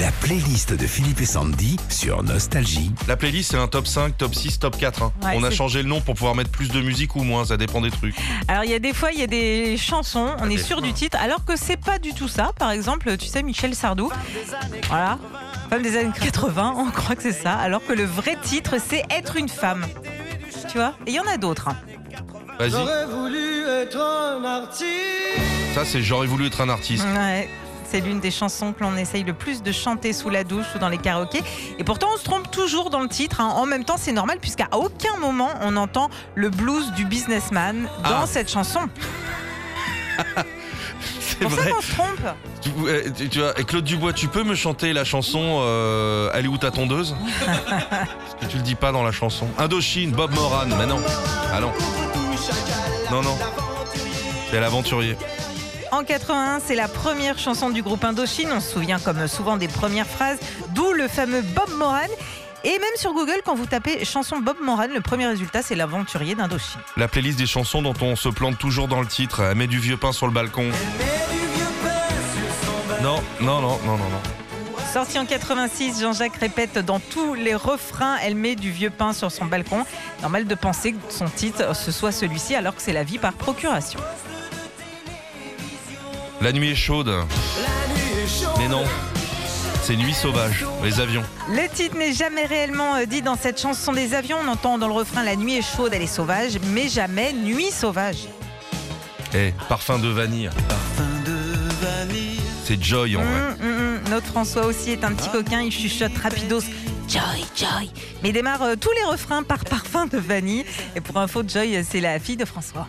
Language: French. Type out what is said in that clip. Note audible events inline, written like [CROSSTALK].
La playlist de Philippe et Sandy sur Nostalgie. La playlist, c'est un top 5, top 6, top 4. hein. Ouais, On a c'est- changé le nom pour pouvoir mettre plus de musique ou moins, ça dépend des trucs. Alors il y a des fois il y a des chansons, on est des sûr fois. du titre, alors que c'est pas du tout ça. Par exemple, tu sais Michel Sardou, voilà, femme des années 80, on croit que c'est ça, alors que le vrai titre c'est être une femme. Tu vois? Et il y en a d'autres. hein. Vas-y. J'aurais voulu être un artiste. Ça, c'est J'aurais voulu être un artiste. Ouais. C'est l'une des chansons que l'on essaye le plus de chanter sous la douche ou dans les karaokés. Et pourtant, on se trompe toujours dans le titre. hein. En même temps, c'est normal puisqu'à aucun moment on entend le blues du businessman dans Ah. cette chanson. [LAUGHS] C'est pour ça vrai. qu'on se trompe. Tu, tu- tu vois, Claude Dubois, tu peux me chanter la chanson euh, Elle est où ta tondeuse? [LAUGHS] Parce que tu le dis pas dans la chanson. Indochine, Bob Moran, mais non. Ah non. Non, non. C'est l'aventurier. En 81, c'est la première chanson du groupe Indochine. On se souvient comme souvent des premières phrases, d'où le fameux Bob Moran. Et même sur Google, quand vous tapez chanson Bob Moran, le premier résultat, c'est l'aventurier d'Indochine. La playlist des chansons dont on se plante toujours dans le titre. Elle met du vieux pain sur le balcon. Non, non, non, non, non, non. Sorti en 86, Jean-Jacques répète dans tous les refrains, elle met du vieux pain sur son balcon. Normal de penser que son titre, ce soit celui-ci, alors que c'est la vie par procuration. La nuit est chaude. Mais non. C'est Nuit sauvage, les avions. Le titre n'est jamais réellement euh, dit dans cette chanson des avions. On entend dans le refrain La nuit est chaude, elle est sauvage, mais jamais Nuit sauvage. Eh, parfum de vanille. C'est Joy en vrai. Hum, hum, hum. Notre François aussi est un petit coquin, il chuchote rapidos. Joy, Joy. Mais il démarre euh, tous les refrains par parfum de vanille. Et pour info, Joy, euh, c'est la fille de François.